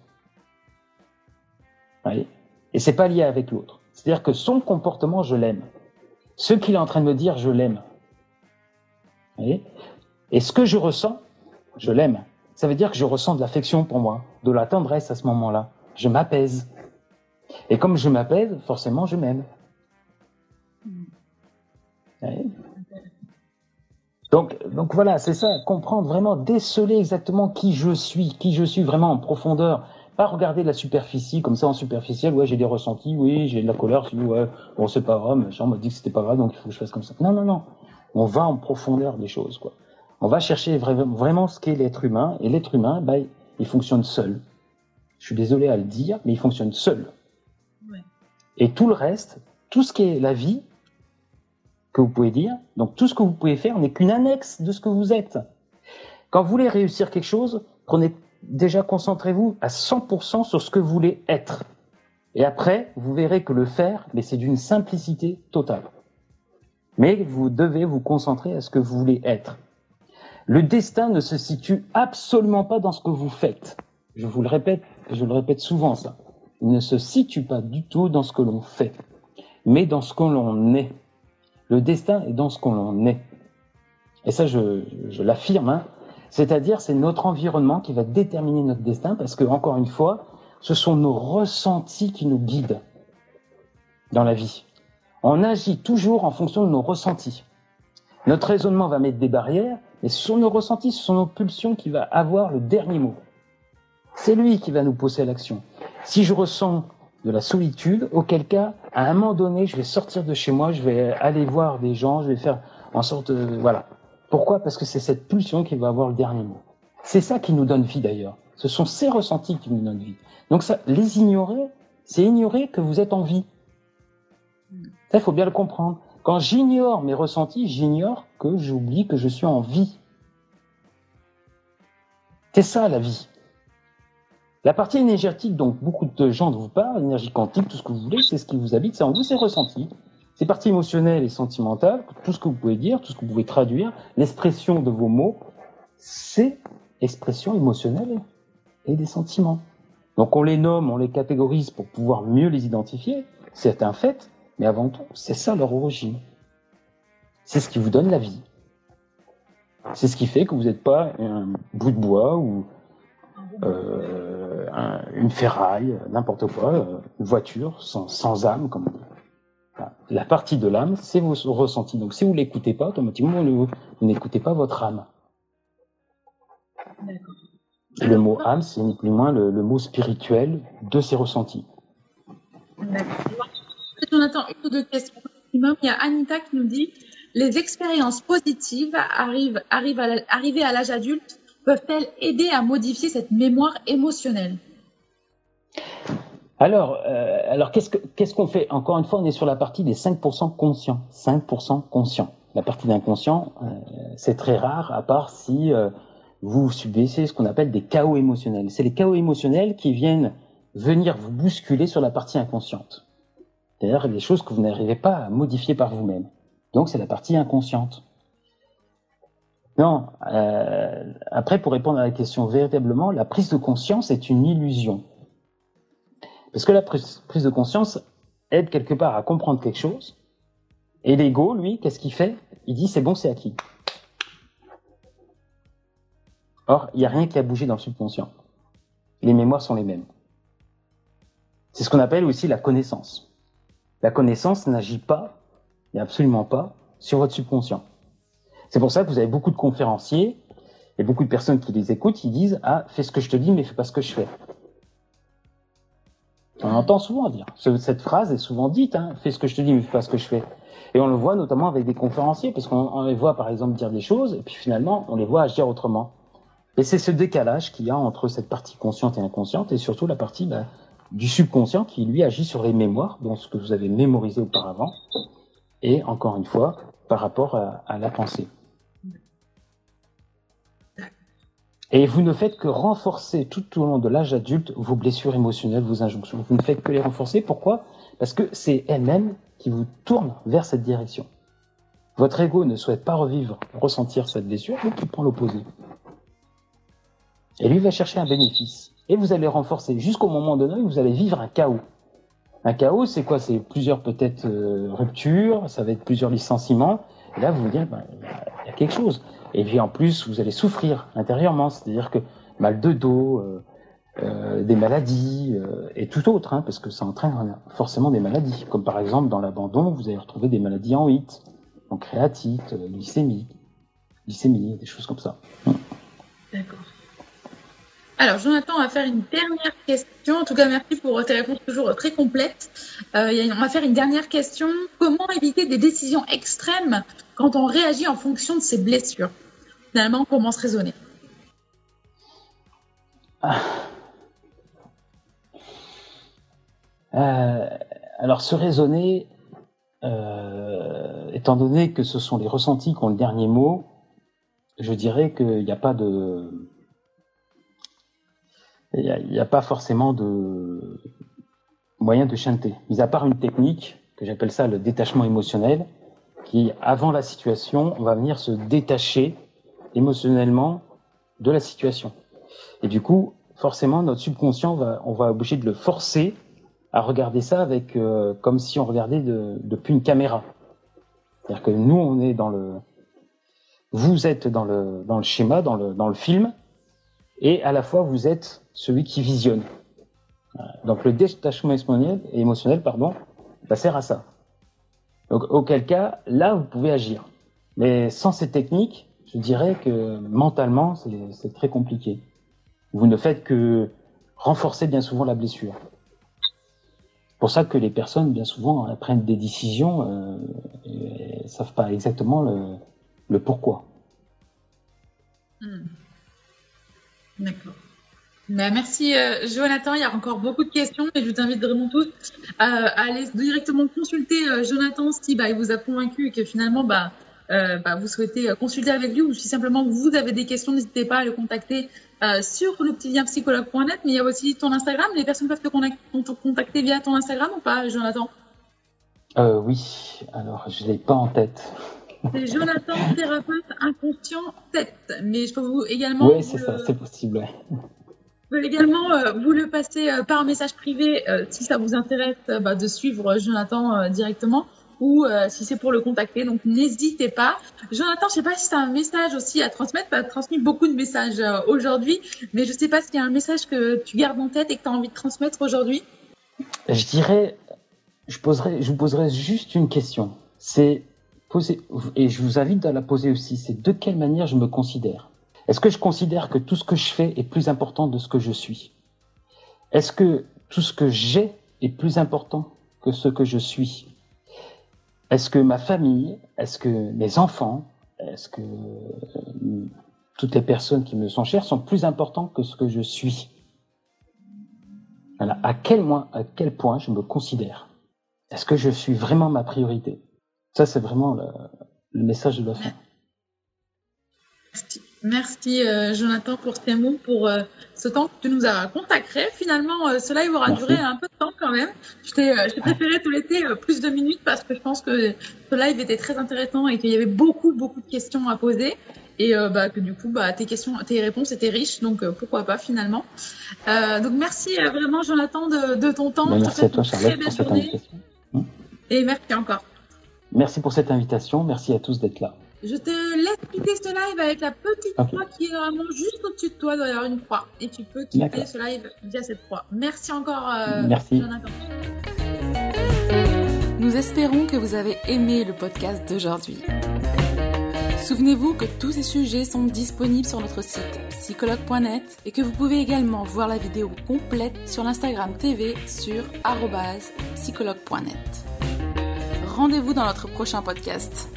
Voyez? Et c'est pas lié avec l'autre. C'est-à-dire que son comportement, je l'aime. Ce qu'il est en train de me dire, je l'aime. Et ce que je ressens, je l'aime ça veut dire que je ressens de l'affection pour moi, de la tendresse à ce moment-là. Je m'apaise. Et comme je m'apaise, forcément, je m'aime. Donc, donc voilà, c'est ça, comprendre vraiment, déceler exactement qui je suis, qui je suis vraiment en profondeur. Pas regarder la superficie, comme ça en superficiel, ouais, j'ai des ressentis, oui, j'ai de la colère, ouais, bon, c'est pas grave, on m'a dit que c'était pas grave, donc il faut que je fasse comme ça. Non, non, non. On va en profondeur des choses, quoi. On va chercher vraiment ce qu'est l'être humain, et l'être humain, bah, il fonctionne seul. Je suis désolé à le dire, mais il fonctionne seul. Et tout le reste, tout ce qui est la vie, que vous pouvez dire, donc tout ce que vous pouvez faire n'est qu'une annexe de ce que vous êtes. Quand vous voulez réussir quelque chose, prenez déjà concentrez-vous à 100% sur ce que vous voulez être. Et après, vous verrez que le faire, mais c'est d'une simplicité totale. Mais vous devez vous concentrer à ce que vous voulez être. Le destin ne se situe absolument pas dans ce que vous faites. Je vous le répète, je le répète souvent ça. Ne se situe pas du tout dans ce que l'on fait, mais dans ce que l'on est. Le destin est dans ce que l'on est. Et ça, je, je l'affirme. Hein. C'est-à-dire, c'est notre environnement qui va déterminer notre destin, parce que encore une fois, ce sont nos ressentis qui nous guident dans la vie. On agit toujours en fonction de nos ressentis. Notre raisonnement va mettre des barrières, mais ce sont nos ressentis, ce sont nos pulsions qui va avoir le dernier mot. C'est lui qui va nous pousser à l'action. Si je ressens de la solitude, auquel cas, à un moment donné, je vais sortir de chez moi, je vais aller voir des gens, je vais faire en sorte, de, voilà. Pourquoi? Parce que c'est cette pulsion qui va avoir le dernier mot. C'est ça qui nous donne vie d'ailleurs. Ce sont ces ressentis qui nous donnent vie. Donc ça, les ignorer, c'est ignorer que vous êtes en vie. Ça, il faut bien le comprendre. Quand j'ignore mes ressentis, j'ignore que j'oublie que je suis en vie. C'est ça la vie. La partie énergétique dont beaucoup de gens vous parlent, énergie quantique, tout ce que vous voulez, c'est ce qui vous habite, c'est en vous, c'est ressenti. Ces parties émotionnelles et sentimentales, tout ce que vous pouvez dire, tout ce que vous pouvez traduire, l'expression de vos mots, c'est expression émotionnelle et des sentiments. Donc on les nomme, on les catégorise pour pouvoir mieux les identifier, c'est un fait, mais avant tout, c'est ça leur origine. C'est ce qui vous donne la vie. C'est ce qui fait que vous n'êtes pas un bout de bois ou euh, une ferraille, n'importe quoi, euh, une voiture sans, sans âme, comme on dit. La partie de l'âme, c'est vos ressentis. Donc si vous l'écoutez pas, automatiquement, vous, n'écoutez pas votre âme. Le mot âme, c'est ni plus ni moins le, mot spirituel de ces ressentis. D'accord. Jonathan, une ou deux questions Il y a Anita qui nous dit les expériences positives arrivent, arrivent à l'âge adulte peuvent-elles aider à modifier cette mémoire émotionnelle? Alors, euh, alors qu'est-ce qu'on fait? Encore une fois, on est sur la partie des 5% conscients. 5% conscients. La partie d'inconscient, euh, c'est très rare, à part si euh, vous subissez ce qu'on appelle des chaos émotionnels. C'est les chaos émotionnels qui viennent venir vous bousculer sur la partie inconsciente. C'est-à-dire des choses que vous n'arrivez pas à modifier par vous-même. Donc c'est la partie inconsciente. Non, euh, après pour répondre à la question véritablement, la prise de conscience est une illusion. Parce que la prise de conscience aide quelque part à comprendre quelque chose. Et l'ego, lui, qu'est-ce qu'il fait? Il dit c'est bon, c'est acquis. Or, il n'y a rien qui a bougé dans le subconscient. Les mémoires sont les mêmes. C'est ce qu'on appelle aussi la connaissance. La connaissance n'agit pas mais absolument pas sur votre subconscient. C'est pour ça que vous avez beaucoup de conférenciers et beaucoup de personnes qui les écoutent, qui disent Ah, fais ce que je te dis, mais fais pas ce que je fais. On entend souvent dire. Cette phrase est souvent dite hein, Fais ce que je te dis, mais fais pas ce que je fais. Et on le voit notamment avec des conférenciers, parce qu'on les voit par exemple dire des choses, et puis finalement, on les voit agir autrement. Et c'est ce décalage qu'il y a entre cette partie consciente et inconsciente, et surtout la partie bah, du subconscient qui, lui, agit sur les mémoires, donc ce que vous avez mémorisé auparavant, et encore une fois, par rapport à, la pensée. Et vous ne faites que renforcer tout au long de l'âge adulte vos blessures émotionnelles, vos injonctions. Vous ne faites que les renforcer. Pourquoi? Parce que c'est elle-même qui vous tourne vers cette direction. Votre ego ne souhaite pas revivre, ressentir cette blessure, donc il prend l'opposé. Et lui va chercher un bénéfice. Et vous allez renforcer jusqu'au moment donné où vous allez vivre un chaos. Un chaos, c'est quoi? C'est plusieurs peut-être euh, ruptures, ça va être plusieurs licenciements. Et là, vous vous dites, ben, chose. Et puis en plus, vous allez souffrir intérieurement, c'est-à-dire que mal de dos, euh, euh, des maladies et tout autre, hein, parce que ça entraîne forcément des maladies. Comme par exemple dans l'abandon, vous allez retrouver des maladies en HIT, en créatite, glycémie, glycémie, des choses comme ça. D'accord. Alors, Jonathan, on va faire une dernière question. En tout cas, merci pour tes réponses toujours très complètes. Euh, on va faire une dernière question. Comment éviter des décisions extrêmes quand on réagit en fonction de ses blessures Finalement, comment se raisonner ah. euh, Alors, se raisonner, euh, étant donné que ce sont les ressentis qui ont le dernier mot, je dirais qu'il n'y a pas de il n'y a, pas forcément de moyen de chanter, mis à part une technique que j'appelle ça le détachement émotionnel, qui, avant la situation, va venir se détacher émotionnellement de la situation. Et du coup, forcément, notre subconscient va, on va obligé de le forcer à regarder ça avec, euh, comme si on regardait de, depuis une caméra. C'est-à-dire que nous, on est dans le, vous êtes dans le, dans le schéma, dans le, dans le film, et à la fois vous êtes celui qui visionne. Donc le détachement émotionnel, pardon, ça sert à ça. Donc auquel cas, là, vous pouvez agir. Mais sans ces techniques, je dirais que mentalement, c'est très compliqué. Vous ne faites que renforcer bien souvent la blessure. C'est pour ça que les personnes, bien souvent, prennent des décisions euh, et savent pas exactement le, le pourquoi. Hmm. D'accord. Bah, merci euh, Jonathan, il y a encore beaucoup de questions, mais je vous invite vraiment tous euh, à aller directement consulter euh, Jonathan si bah, il vous a convaincu et que finalement bah, bah, vous souhaitez consulter avec lui ou si simplement vous avez des questions, n'hésitez pas à le contacter sur le psychologue.net, mais il y a aussi ton Instagram, les personnes peuvent te contacter via ton Instagram ou pas Jonathan? Oui, alors je ne l'ai pas en tête. C'est [laughs] Jonathan, thérapeute inconscient tête. Mais je peux vous également. Oui, c'est ça, c'est possible. Je peux également euh, vous le passer euh, par message privé euh, si ça vous intéresse bah, de suivre Jonathan directement ou si c'est pour le contacter. Donc n'hésitez pas. Jonathan, je sais pas si tu as un message aussi à transmettre. Tu as transmis beaucoup de messages aujourd'hui, mais je sais pas s'il y a un message que tu gardes en tête et que tu as envie de transmettre aujourd'hui. Je dirais, je, poserai, je vous poserai juste une question. C'est poser, et je vous invite à la poser aussi, c'est de quelle manière je me considère? Est-ce que je considère que tout ce que je fais est plus important de ce que je suis? Est-ce que tout ce que j'ai est plus important que ce que je suis? Est-ce que ma famille, est-ce que mes enfants, est-ce que euh, toutes les personnes qui me sont chères sont plus importants que ce que je suis? Voilà. À quel, point, à quel point je me considère? Est-ce que je suis vraiment ma priorité? Ça, c'est vraiment le, le message de la fin. Merci euh, Jonathan pour ces mots, pour euh, ce temps que tu nous as consacré. Finalement, euh, ce live aura duré un peu de temps quand même. Je t'ai préféré tout l'été plus de minutes parce que je pense que ce live était très intéressant et qu'il y avait beaucoup, beaucoup de questions à poser. Et bah, que du coup, bah, tes questions, tes réponses étaient riches, donc pourquoi pas finalement. donc merci vraiment Jonathan de, de ton temps. Bah, merci à toi Charlotte pour cette invitation. Et merci encore. Merci pour cette invitation. Merci à tous d'être là. Je te laisse quitter ce live avec la petite croix qui est normalement juste au-dessus de toi. Il doit y avoir une croix. Et tu peux quitter ce live via cette croix. Merci encore, euh, Merci. Jonathan. Nous espérons que vous avez aimé le podcast d'aujourd'hui. Souvenez-vous que tous ces sujets sont disponibles sur notre site psychologue.net et que vous pouvez également voir la vidéo complète sur l'Instagram TV sur psychologue.net. Rendez-vous dans notre prochain podcast.